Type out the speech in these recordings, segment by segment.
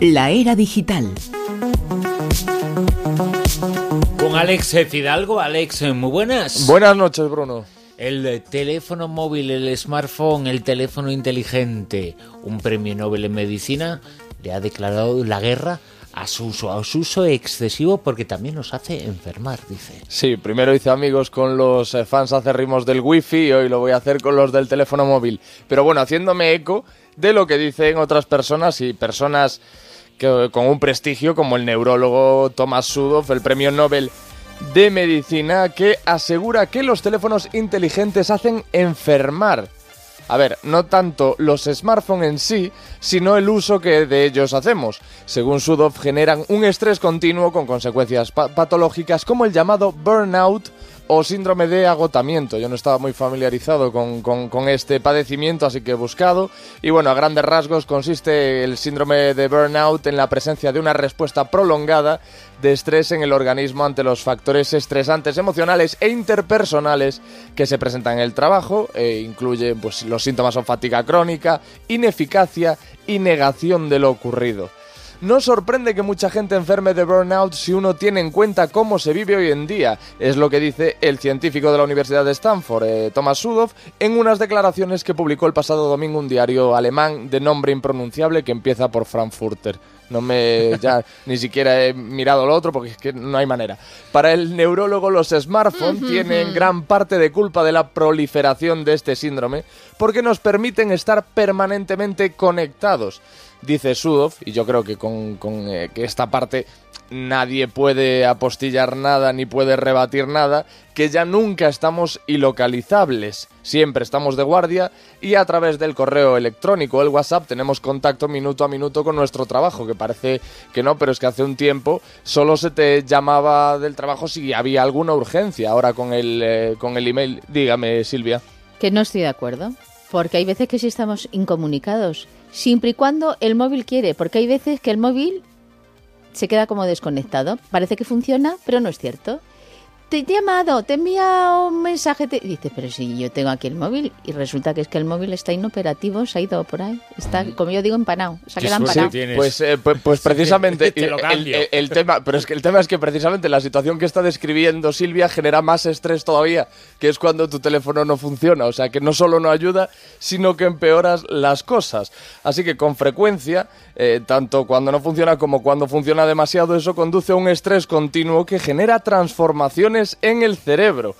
La era digital. Con Alex Fidalgo. Alex, muy buenas. Buenas noches, Bruno. El teléfono móvil, el smartphone, el teléfono inteligente, un premio Nobel en medicina le ha declarado la guerra a su uso, a su uso excesivo porque también nos hace enfermar, dice. Sí, primero hice amigos con los eh, fans acerrimos del wifi y hoy lo voy a hacer con los del teléfono móvil. Pero bueno, haciéndome eco de lo que dicen otras personas y personas que, con un prestigio como el neurólogo Thomas Sudoff, el premio Nobel de Medicina, que asegura que los teléfonos inteligentes hacen enfermar. A ver, no tanto los smartphones en sí, sino el uso que de ellos hacemos. Según Sudoff, generan un estrés continuo con consecuencias patológicas como el llamado burnout o síndrome de agotamiento. Yo no estaba muy familiarizado con, este padecimiento, así que he buscado. Y bueno, a grandes rasgos consiste el síndrome de burnout en la presencia de una respuesta prolongada de estrés en el organismo ante los factores estresantes emocionales e interpersonales que se presentan en el trabajo. E incluye, pues, los síntomas son fatiga crónica, ineficacia y negación de lo ocurrido. No sorprende que mucha gente enferme de burnout si uno tiene en cuenta cómo se vive hoy en día, es lo que dice el científico de la Universidad de Stanford, eh, Thomas Sudoff, en unas declaraciones que publicó el pasado domingo un diario alemán de nombre impronunciable que empieza por Frankfurter. No me ya ni siquiera he mirado lo otro porque es que no hay manera. Para el neurólogo los smartphones tienen gran parte de culpa de la proliferación de este síndrome porque nos permiten estar permanentemente conectados dice Sudoff, y yo creo que con, eh, que esta parte nadie puede apostillar nada ni puede rebatir nada, que ya nunca estamos ilocalizables. Siempre estamos de guardia y a través del correo electrónico, el WhatsApp, tenemos contacto minuto a minuto con nuestro trabajo, que parece que no, pero es que hace un tiempo solo se te llamaba del trabajo si había alguna urgencia. Ahora con el, eh, con el email, dígame Silvia. Que no estoy de acuerdo, porque hay veces que sí estamos incomunicados siempre y cuando el móvil quiere, porque hay veces que el móvil se queda como desconectado. Parece que funciona, pero no es cierto te he llamado, te he enviado un mensaje. Te... dice, pero si yo tengo aquí el móvil y resulta que es que el móvil está inoperativo, se ha ido por ahí. Está, como yo digo, empanado. Se ha quedado empanado. Pues, eh, pues, pues, precisamente el, tema, pero es que el tema es que precisamente la situación que está describiendo Silvia genera más estrés todavía, que es cuando tu teléfono no funciona. O sea, que no solo no ayuda, sino que empeoras las cosas. Así que con frecuencia, eh, tanto cuando no funciona como cuando funciona demasiado, eso conduce a un estrés continuo que genera transformaciones en el cerebro.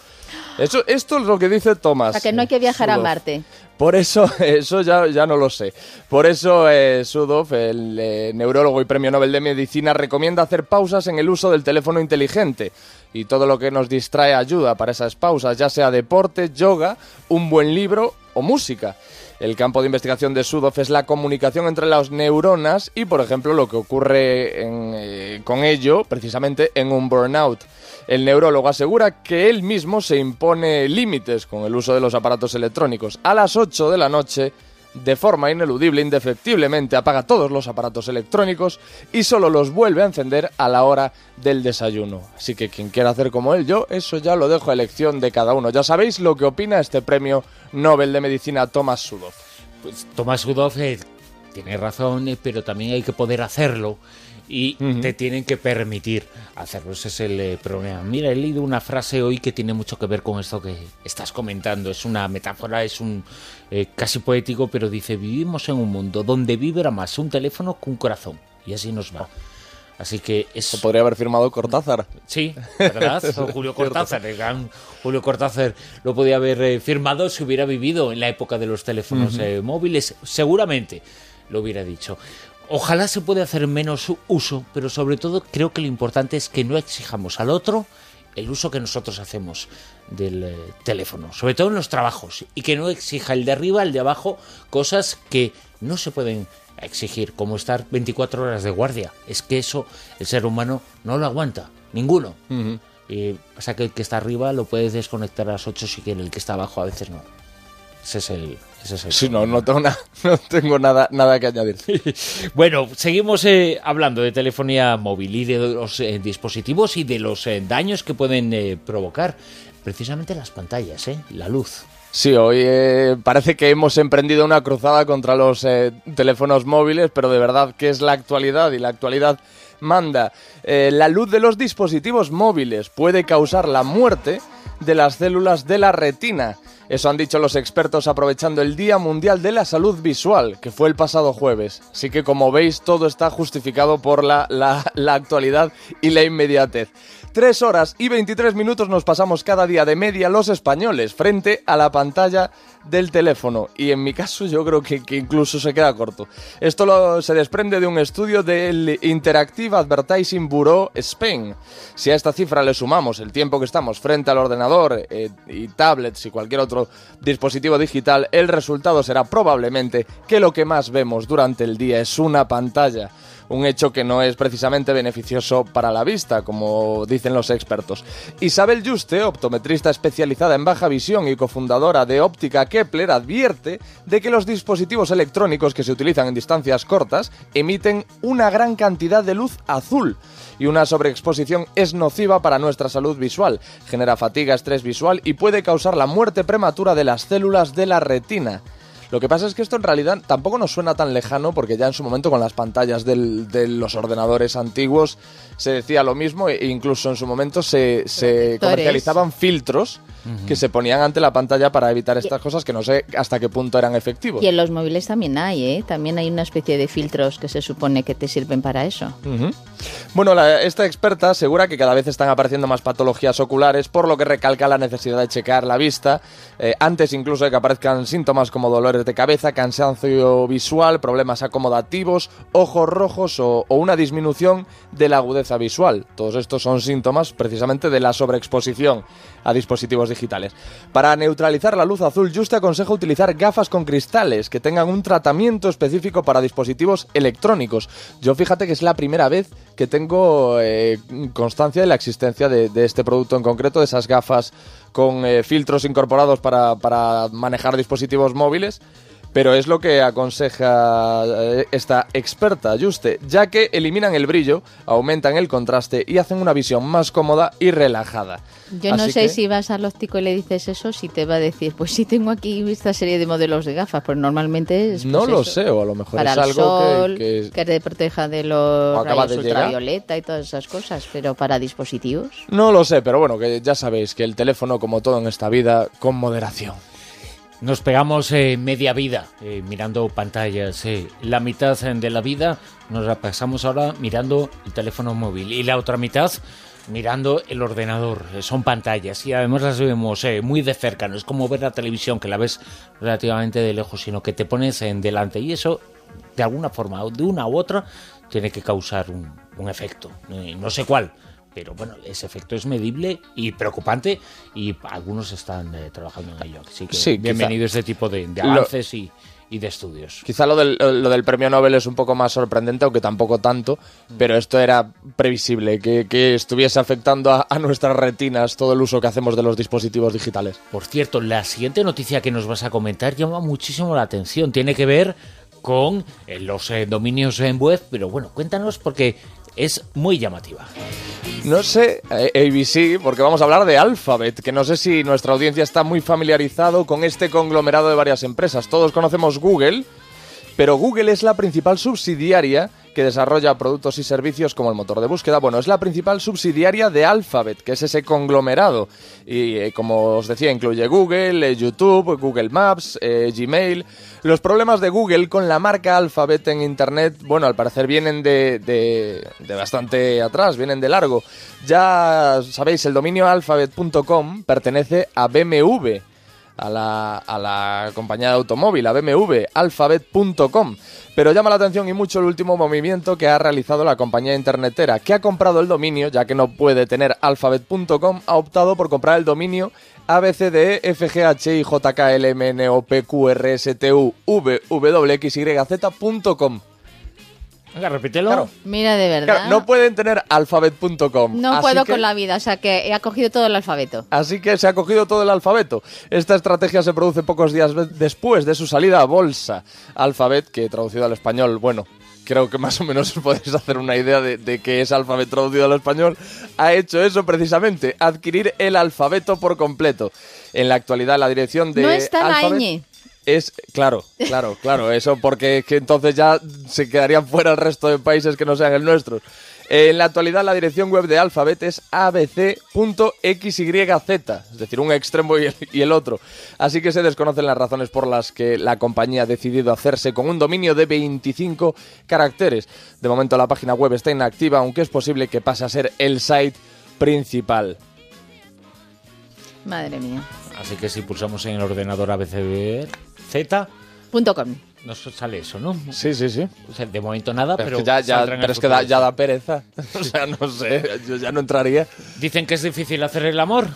Eso, esto es lo que dice Thomas. Para que no hay que viajar a Marte. Por eso, eso ya, ya no lo sé. Por eso eh, el eh, neurólogo y premio Nobel de Medicina, recomienda hacer pausas en el uso del teléfono inteligente. Y todo lo que nos distrae ayuda para esas pausas, ya sea deporte, yoga, un buen libro o música. El campo de investigación de Sudoff es la comunicación entre las neuronas y, por ejemplo, lo que ocurre eh, con ello precisamente en un burnout. El neurólogo asegura que él mismo se impone límites con el uso de los aparatos electrónicos. A las 8 de la noche, de forma ineludible, indefectiblemente, apaga todos los aparatos electrónicos y solo los vuelve a encender a la hora del desayuno. Así que quien quiera hacer como él, yo eso ya lo dejo a elección de cada uno. Ya sabéis lo que opina este premio Nobel de Medicina Thomas Sudoff. Pues Thomas Sudoff eh, tiene razón, eh, pero también hay que poder hacerlo y te tienen que permitir hacerlo. Ese es el eh, problema. Mira, he leído una frase hoy que tiene mucho que ver con esto que estás comentando. Es una metáfora, es un eh, casi poético, pero dice, vivimos en un mundo donde vibra más un teléfono que un corazón. Y así nos va. Así que eso podría haber firmado Cortázar. Sí, ¿verdad? Julio Cortázar. Julio Cortázar lo podía haber eh, firmado si hubiera vivido en la época de los teléfonos móviles. Seguramente lo hubiera dicho. Ojalá se pueda hacer menos uso, pero sobre todo creo que lo importante es que no exijamos al otro el uso que nosotros hacemos del eh, teléfono, sobre todo en los trabajos, y que no exija el de arriba, el de abajo, cosas que no se pueden exigir, como estar 24 horas de guardia. Es que eso el ser humano no lo aguanta, ninguno. o sea que el que está arriba lo puedes desconectar a las 8 si quiere, el que está abajo a veces no. Ese es el, sí, no, no tengo, no tengo nada, nada que añadir. bueno, seguimos eh, hablando de telefonía móvil y de los eh, dispositivos y de los eh, daños que pueden provocar. Precisamente las pantallas, la luz. Sí, hoy eh, parece que hemos emprendido una cruzada contra los eh, teléfonos móviles, pero de verdad que es la actualidad y la actualidad manda. Eh, la luz de los dispositivos móviles puede causar la muerte de las células de la retina. Eso han dicho los expertos aprovechando el Día Mundial de la Salud Visual, que fue el pasado jueves. Así que como veis, todo está justificado por la, la, la actualidad y la inmediatez. Tres horas y 23 minutos nos pasamos cada día de media los españoles frente a la pantalla del teléfono. Y en mi caso yo creo que, que incluso se queda corto. Esto lo, se desprende de un estudio del Interactive Advertising Bureau Spain. Si a esta cifra le sumamos el tiempo que estamos frente al ordenador eh, y tablets y cualquier otro dispositivo digital, el resultado será probablemente que lo que más vemos durante el día es una pantalla un hecho que no es precisamente beneficioso para la vista, como dicen los expertos. Isabel Juste, optometrista especializada en baja visión y cofundadora de Óptica Kepler, advierte de que los dispositivos electrónicos que se utilizan en distancias cortas emiten una gran cantidad de luz azul y una sobreexposición es nociva para nuestra salud visual, genera fatiga, estrés visual y puede causar la muerte prematura de las células de la retina. Lo que pasa es que esto en realidad tampoco nos suena tan lejano porque ya en su momento con las pantallas del, de los ordenadores antiguos se decía lo mismo e incluso en su momento se, se comercializaban filtros que se ponían ante la pantalla para evitar estas cosas que no sé hasta qué punto eran efectivos. Y en los móviles también hay, ¿eh? También hay una especie de filtros que se supone que te sirven para eso. Bueno, la- esta experta asegura que cada vez están apareciendo más patologías oculares, por lo que recalca la necesidad de checar la vista eh, antes incluso de que aparezcan síntomas como dolores de cabeza, cansancio visual, problemas acomodativos, ojos rojos o, o una disminución de la agudeza visual. Todos estos son síntomas precisamente de la sobreexposición a dispositivos digitales. Para neutralizar la luz azul, Juste aconseja utilizar gafas con cristales que tengan un tratamiento específico para dispositivos electrónicos. Yo fíjate que es la primera vez que tengo eh, constancia de la existencia de, este producto en concreto, de esas gafas con eh, filtros incorporados para, para manejar dispositivos móviles. Pero es lo que aconseja eh, esta experta, Juste, ya que eliminan el brillo, aumentan el contraste y hacen una visión más cómoda y relajada. Yo no sé que- si vas al óptico y le dices eso, si te va a decir, pues sí tengo aquí esta serie de modelos de gafas, pues normalmente es pues No lo eso, sé, o a lo mejor para es algo sol, que, que- te proteja de los rayos de llegar. ultravioleta y todas esas cosas, pero para dispositivos. No lo sé, pero bueno, que ya sabéis que el teléfono, como todo en esta vida, con moderación. Nos pegamos eh, media vida eh, mirando pantallas. eh. La mitad eh, de la vida nos la pasamos ahora mirando el teléfono móvil y la otra mitad mirando el ordenador. Eh, Son pantallas y además las vemos eh, muy de cerca. No es como ver la televisión que la ves relativamente de lejos, sino que te pones en delante y eso, de alguna forma, de una u otra, tiene que causar un, un efecto. Eh, no sé cuál. Pero bueno, ese efecto es medible y preocupante y algunos están eh, trabajando en ello. Así que Sí, quizá- bienvenido este tipo de, de Lo- avances y, y de estudios. Quizá lo del, lo del premio Nobel es un poco más sorprendente, aunque tampoco tanto, pero esto era previsible, que, que estuviese afectando a, a nuestras retinas todo el uso que hacemos de los dispositivos digitales. Por cierto, la siguiente noticia que nos vas a comentar llama muchísimo la atención. Tiene que ver con eh, los eh, dominios en web, pero bueno, cuéntanos porque es muy llamativa. No sé, eh, ABC, porque vamos a hablar de Alphabet, que no sé si nuestra audiencia está muy familiarizado con este conglomerado de varias empresas. Todos conocemos Google, pero Google es la principal subsidiaria que desarrolla productos y servicios como el motor de búsqueda. Bueno, es la principal subsidiaria de Alphabet, que es ese conglomerado. Y eh, como os decía, incluye Google, eh, YouTube, Google Maps, eh, Gmail. Los problemas de Google con la marca Alphabet en Internet, bueno, al parecer vienen de, de, de bastante atrás, vienen de largo. Ya sabéis, el dominio alphabet.com pertenece a BMW a la, a la compañía de automóvil, a BMW, alphabet.com. Pero llama la atención y mucho el último movimiento que ha realizado la compañía internetera, que ha comprado el dominio, ya que no puede tener alphabet.com, ha optado por comprar el dominio ABCDE, Venga, repítelo. Claro. Mira, de verdad. Claro, no pueden tener alphabet.com. No así puedo que- con la vida, o sea que he acogido todo el alfabeto. Así que se ha cogido todo el alfabeto. Esta estrategia se produce pocos días después de su salida a bolsa. Alphabet, que traducido al español, bueno, creo que más o menos os podéis hacer una idea de, de qué es alfabeto traducido al español, ha hecho eso precisamente, adquirir el alfabeto por completo. En la actualidad la dirección de No está la Alphabet ñ. Es claro, claro, claro, eso porque es que entonces ya se quedarían fuera el resto de países que no sean el nuestro. En la actualidad la dirección web de Alphabet es abc.xyz, es decir, un extremo y el, y el otro. Así que se desconocen las razones por las que la compañía ha decidido hacerse con un dominio de 25 caracteres. De momento la página web está inactiva, aunque es posible que pase a ser el site principal. Madre mía. Así que si pulsamos en el ordenador ABCZ, Z, Punto com. nos sale eso, ¿no? Sí, sí, sí. O sea, de momento nada, Pero, pero, es que ya, ya- pero el es que da- ya da pereza. O sea, no sé, yo ya no entraría. Dicen que es difícil hacer el amor.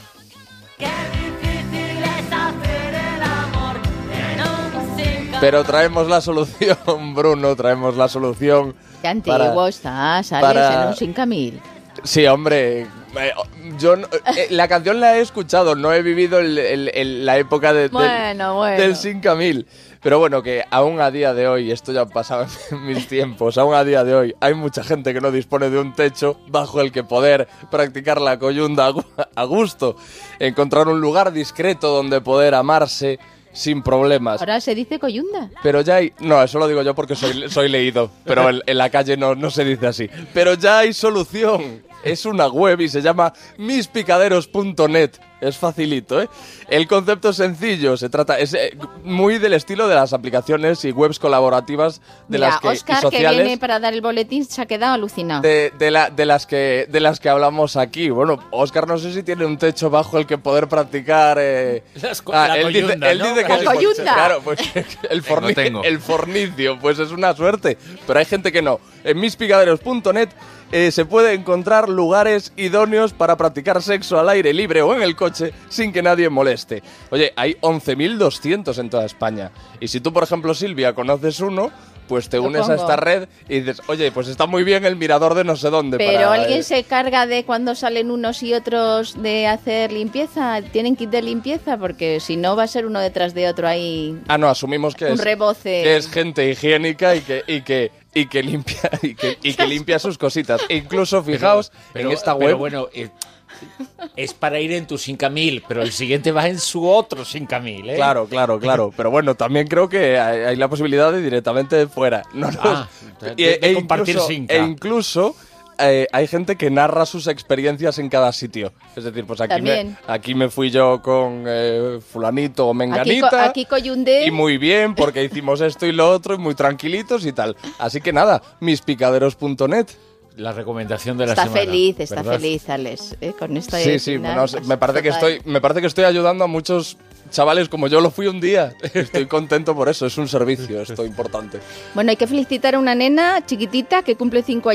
Pero traemos la solución, Bruno, traemos la solución. Qué antiguo para- está, sales para- en un 5000. Sí, hombre. Eh, Yo no- eh, la canción la he escuchado, no he vivido el- el- el- la época de, del- Bueno, bueno. del 5000. Pero bueno, que aún a día de hoy, esto ya pasaba en mis tiempos, aún a día de hoy hay mucha gente que no dispone de un techo bajo el que poder practicar la coyunda a gu- a gusto, encontrar un lugar discreto donde poder amarse sin problemas. Ahora se dice coyunda. Pero ya hay... No, eso lo digo yo porque soy, soy leído, pero en, en la calle no, no se dice así. Pero ya hay solución. Es una web y se llama mispicaderos.net. Es facilito, ¿eh? El concepto es sencillo, se trata... Es eh, muy del estilo de las aplicaciones y webs colaborativas de Mira, las que... y Oscar, que sociales, viene para dar el boletín, se ha quedado alucinado. de, de la- de las que de las que hablamos aquí. Bueno, Oscar no sé si tiene un techo bajo el que poder practicar. eh, Las co- la él dice, coyunda, él ¿no? dice que La es-. Claro, pues el, forni- tengo. el fornicio, pues es una suerte. Pero hay gente que no. En mispicaderos.net eh, se puede encontrar lugares idóneos para practicar sexo al aire libre o en el coche sin que nadie moleste. Oye, hay 11.200 en toda España. Y si tú, por ejemplo, Silvia, conoces uno, pues te unes a esta red y dices, oye, pues está muy bien el mirador de no sé dónde. Pero para, alguien eh, se carga de cuando salen unos y otros de hacer limpieza. Tienen kit de limpieza porque si no va a ser uno detrás de otro ahí. Ah, no, asumimos que Un es, reboce. que es gente higiénica y que, y que, y que limpia y que, y que limpia sus cositas. E incluso, fijaos, Pero- en esta pero web... bueno, eh, es para ir en tu 5000, pero el siguiente va en su otro 5000, ¿eh? Claro, claro, claro. Pero bueno, también creo que hay, hay la posibilidad de directamente de fuera. No, no. Ah, de- de compartir incluso. E incluso eh, hay gente que narra sus experiencias en cada sitio. Es decir, pues aquí, me, aquí me fui yo con eh, fulanito o Aquí, co- menganita. aquí coyunde. Y muy bien, porque hicimos esto y lo otro, y muy tranquilitos y tal. Así que nada, mispicaderos.net. La recomendación de la Está semana. feliz, está ¿verdad? feliz, Alex, ¿eh? con esta Sí, sí, final, me parece que estoy, me parece que estoy ayudando a muchos chavales como yo lo fui un día. Estoy contento por eso, es un servicio, esto importante. Bueno, hay que felicitar a una nena chiquitita que cumple cinco años.